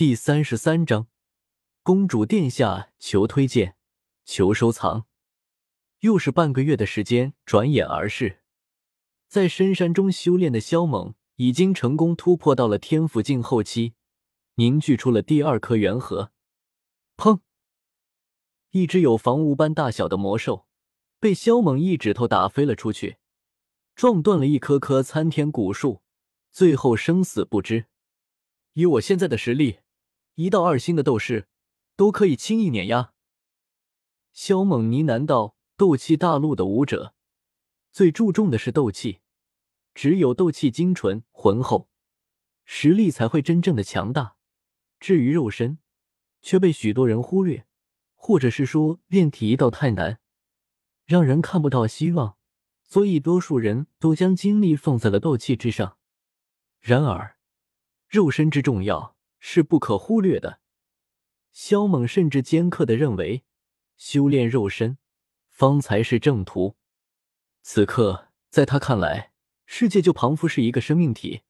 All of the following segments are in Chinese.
第三十三章，公主殿下求推荐，求收藏。又是半个月的时间，转眼而逝。在深山中修炼的萧猛已经成功突破到了天府境后期，凝聚出了第二颗元核。砰！一只有房屋般大小的魔兽被萧猛一指头打飞了出去，撞断了一棵棵参天古树，最后生死不知。以我现在的实力。一到二星的斗士都可以轻易碾压。萧猛呢喃道：“斗气大陆的武者最注重的是斗气，只有斗气精纯浑厚，实力才会真正的强大。至于肉身，却被许多人忽略，或者是说炼体一道太难，让人看不到希望，所以多数人都将精力放在了斗气之上。然而，肉身之重要。”是不可忽略的。萧猛甚至尖刻的认为，修炼肉身方才是正途。此刻，在他看来，世界就仿佛是一个生命体，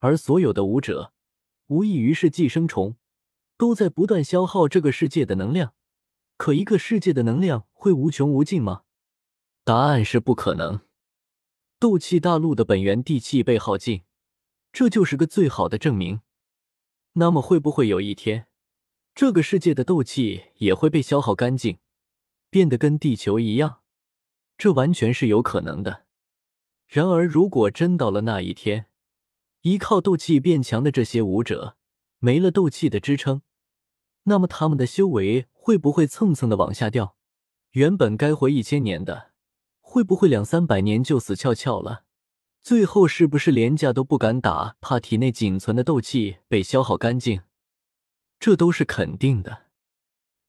而所有的武者无异于是寄生虫，都在不断消耗这个世界的能量。可一个世界的能量会无穷无尽吗？答案是不可能。斗气大陆的本源地气被耗尽，这就是个最好的证明。那么会不会有一天，这个世界的斗气也会被消耗干净，变得跟地球一样？这完全是有可能的。然而，如果真到了那一天，依靠斗气变强的这些武者没了斗气的支撑，那么他们的修为会不会蹭蹭的往下掉？原本该活一千年的，会不会两三百年就死翘翘了？最后是不是连架都不敢打，怕体内仅存的斗气被消耗干净？这都是肯定的。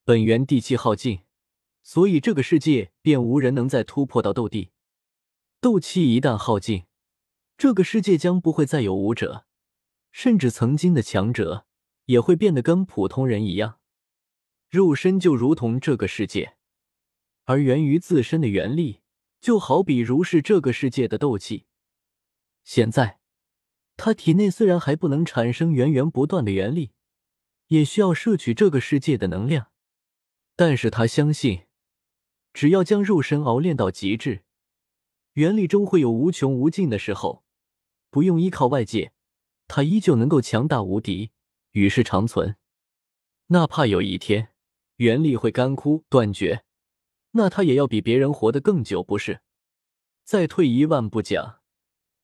本源地气耗尽，所以这个世界便无人能再突破到斗帝。斗气一旦耗尽，这个世界将不会再有武者，甚至曾经的强者也会变得跟普通人一样。肉身就如同这个世界，而源于自身的元力，就好比如是这个世界的斗气。现在，他体内虽然还不能产生源源不断的元力，也需要摄取这个世界的能量，但是他相信，只要将肉身熬炼到极致，元力终会有无穷无尽的时候，不用依靠外界，他依旧能够强大无敌，与世长存。哪怕有一天元力会干枯断绝，那他也要比别人活得更久，不是？再退一万步讲。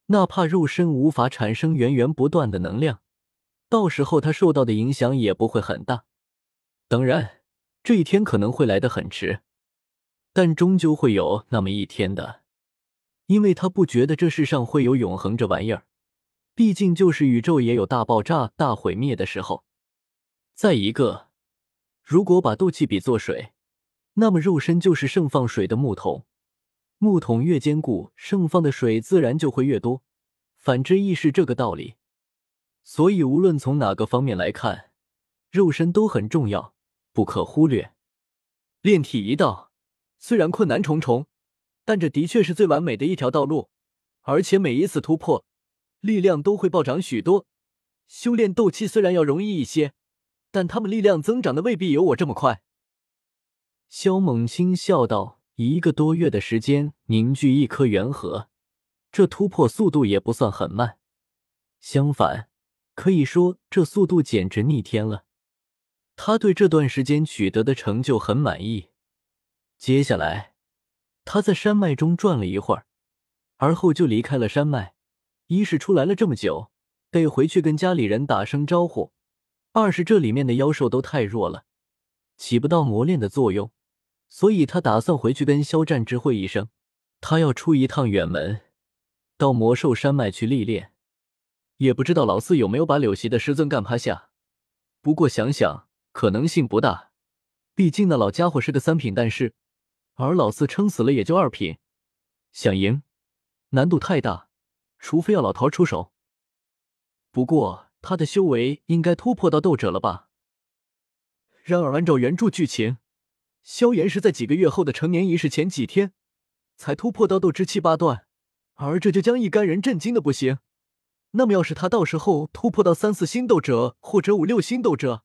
哪怕肉身无法产生源源不断的能量，到时候他受到的影响也不会很大。当然，这一天可能会来得很迟，但终究会有那么一天的，因为他不觉得这世上会有永恒这玩意儿。毕竟，就是宇宙也有大爆炸、大毁灭的时候。再一个，如果把斗气比作水，那么肉身就是盛放水的木桶。木桶越坚固，盛放的水自然就会越多。反之亦是这个道理。所以，无论从哪个方面来看，肉身都很重要，不可忽略。炼体一道虽然困难重重，但这的确是最完美的一条道路。而且每一次突破，力量都会暴涨许多。修炼斗气虽然要容易一些，但他们力量增长的未必有我这么快。萧猛轻笑道。一个多月的时间凝聚一颗元核，这突破速度也不算很慢，相反，可以说这速度简直逆天了。他对这段时间取得的成就很满意。接下来，他在山脉中转了一会儿，而后就离开了山脉。一是出来了这么久，得回去跟家里人打声招呼；二是这里面的妖兽都太弱了，起不到磨练的作用。所以他打算回去跟肖战知会一声，他要出一趟远门，到魔兽山脉去历练。也不知道老四有没有把柳席的师尊干趴下。不过想想可能性不大，毕竟那老家伙是个三品丹师，而老四撑死了也就二品，想赢难度太大，除非要老头出手。不过他的修为应该突破到斗者了吧？然而按照原著剧情。萧炎是在几个月后的成年仪式前几天才突破到斗之七八段，而这就将一干人震惊的不行。那么要是他到时候突破到三四星斗者或者五六星斗者，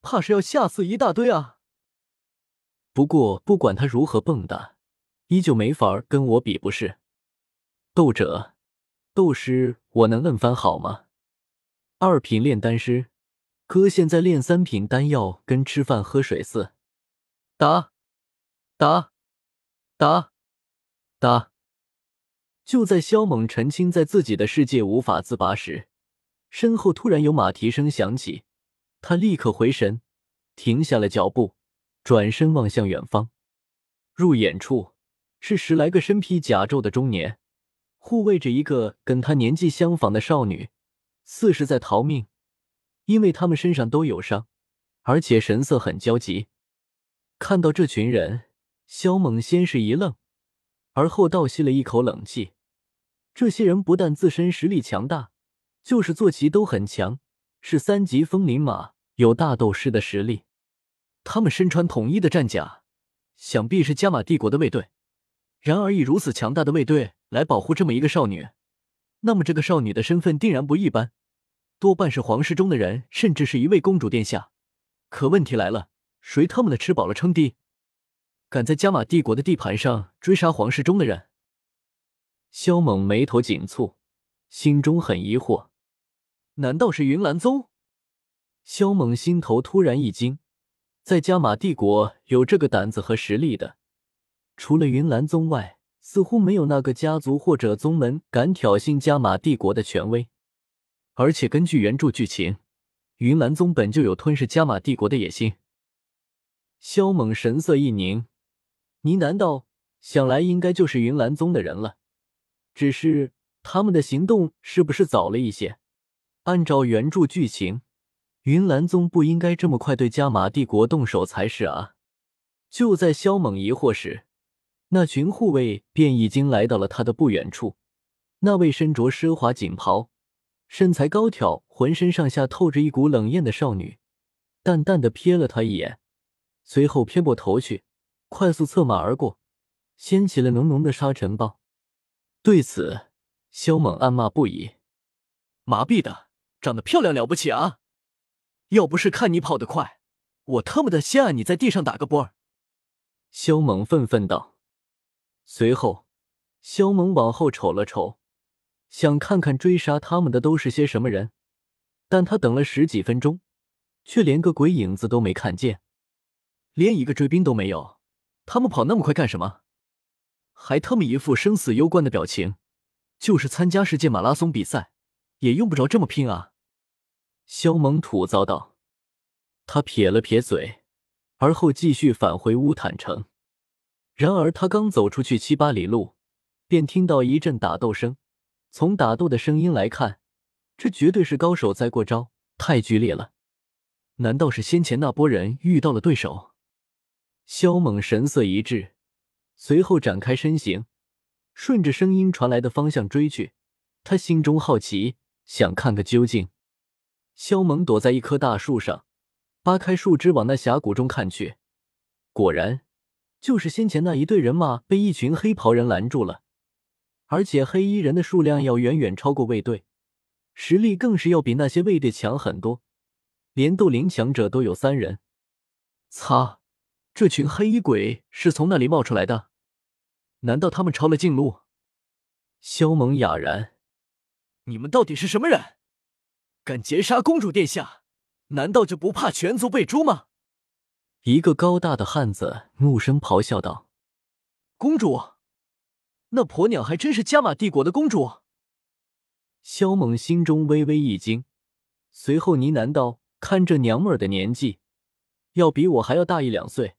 怕是要吓死一大堆啊！不过不管他如何蹦跶，依旧没法跟我比，不是？斗者、斗师，我能摁翻好吗？二品炼丹师，哥现在炼三品丹药跟吃饭喝水似。打，打，打，打！就在萧猛沉浸在自己的世界无法自拔时，身后突然有马蹄声响起，他立刻回神，停下了脚步，转身望向远方。入眼处是十来个身披甲胄的中年，护卫着一个跟他年纪相仿的少女，似是在逃命，因为他们身上都有伤，而且神色很焦急。看到这群人，萧猛先是一愣。而后倒吸了一口冷气，这些人不但自身实力强大，就是坐骑都很强，是三级风灵马，有大斗师的实力。他们身穿统一的战甲，想必是加玛帝国的卫队。然而以如此强大的卫队来保护这么一个少女，那么这个少女的身份定然不一般，多半是皇室中的人，甚至是一位公主殿下。可问题来了，谁他妈的吃饱了撑的？敢在加玛帝国的地盘上追杀皇室中的人，萧猛眉头紧蹙，心中很疑惑。难道是云岚宗？萧猛心头突然一惊，在加玛帝国有这个胆子和实力的，除了云岚宗外，似乎没有那个家族或者宗门敢挑衅加玛帝国的权威。而且根据原著剧情，云岚宗本就有吞噬加玛帝国的野心。萧猛神色一凝。你难道想来应该就是云岚宗的人了？只是他们的行动是不是早了一些？按照原著剧情，云岚宗不应该这么快对加玛帝国动手才是啊！就在萧猛疑惑时，那群护卫便已经来到了他的不远处。那位身着奢华锦袍、身材高挑、浑身上下透着一股冷艳的少女，淡淡的瞥了他一眼，随后偏过头去。快速策马而过，掀起了浓浓的沙尘暴。对此，萧猛暗骂不已：“麻痹的，长得漂亮了不起啊！要不是看你跑得快，我特么的先按你在地上打个啵儿！”萧猛愤愤道。随后，萧猛往后瞅了瞅，想看看追杀他们的都是些什么人，但他等了十几分钟，却连个鬼影子都没看见，连一个追兵都没有。他们跑那么快干什么？还他妈一副生死攸关的表情，就是参加世界马拉松比赛，也用不着这么拼啊！萧猛吐槽道。他撇了撇嘴，而后继续返回乌坦城。然而他刚走出去七八里路，便听到一阵打斗声。从打斗的声音来看，这绝对是高手在过招，太剧烈了。难道是先前那波人遇到了对手？萧猛神色一滞，随后展开身形，顺着声音传来的方向追去。他心中好奇，想看个究竟。萧猛躲在一棵大树上，扒开树枝往那峡谷中看去。果然，就是先前那一队人马被一群黑袍人拦住了，而且黑衣人的数量要远远超过卫队，实力更是要比那些卫队强很多，连斗灵强者都有三人。擦！这群黑衣鬼是从那里冒出来的？难道他们抄了近路？萧猛哑然：“你们到底是什么人？敢劫杀公主殿下？难道就不怕全族被诛吗？”一个高大的汉子怒声咆哮道：“公主？那婆娘还真是加玛帝国的公主？”萧猛心中微微一惊，随后呢喃道：“看这娘们儿的年纪，要比我还要大一两岁。”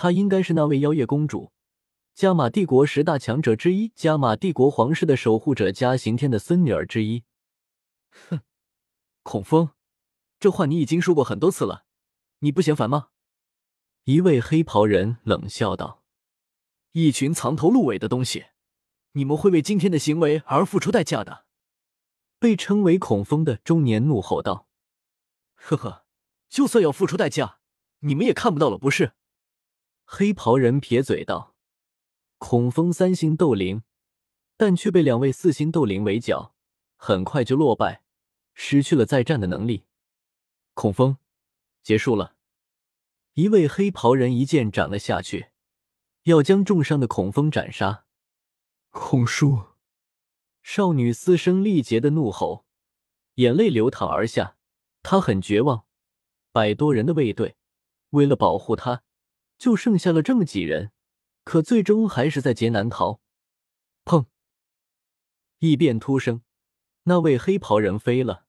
她应该是那位妖夜公主，加玛帝国十大强者之一，加玛帝国皇室的守护者加刑天的孙女儿之一。哼，孔风，这话你已经说过很多次了，你不嫌烦吗？一位黑袍人冷笑道：“一群藏头露尾的东西，你们会为今天的行为而付出代价的。”被称为孔风的中年怒吼道：“ 呵呵，就算要付出代价，你们也看不到了，不是？”黑袍人撇嘴道：“孔风三星斗灵，但却被两位四星斗灵围剿，很快就落败，失去了再战的能力。孔风，结束了。一位黑袍人一剑斩了下去，要将重伤的孔风斩杀。孔叔，少女嘶声力竭的怒吼，眼泪流淌而下。她很绝望，百多人的卫队，为了保护她，就剩下了这么几人，可最终还是在劫难逃。砰！异变突生，那位黑袍人飞了。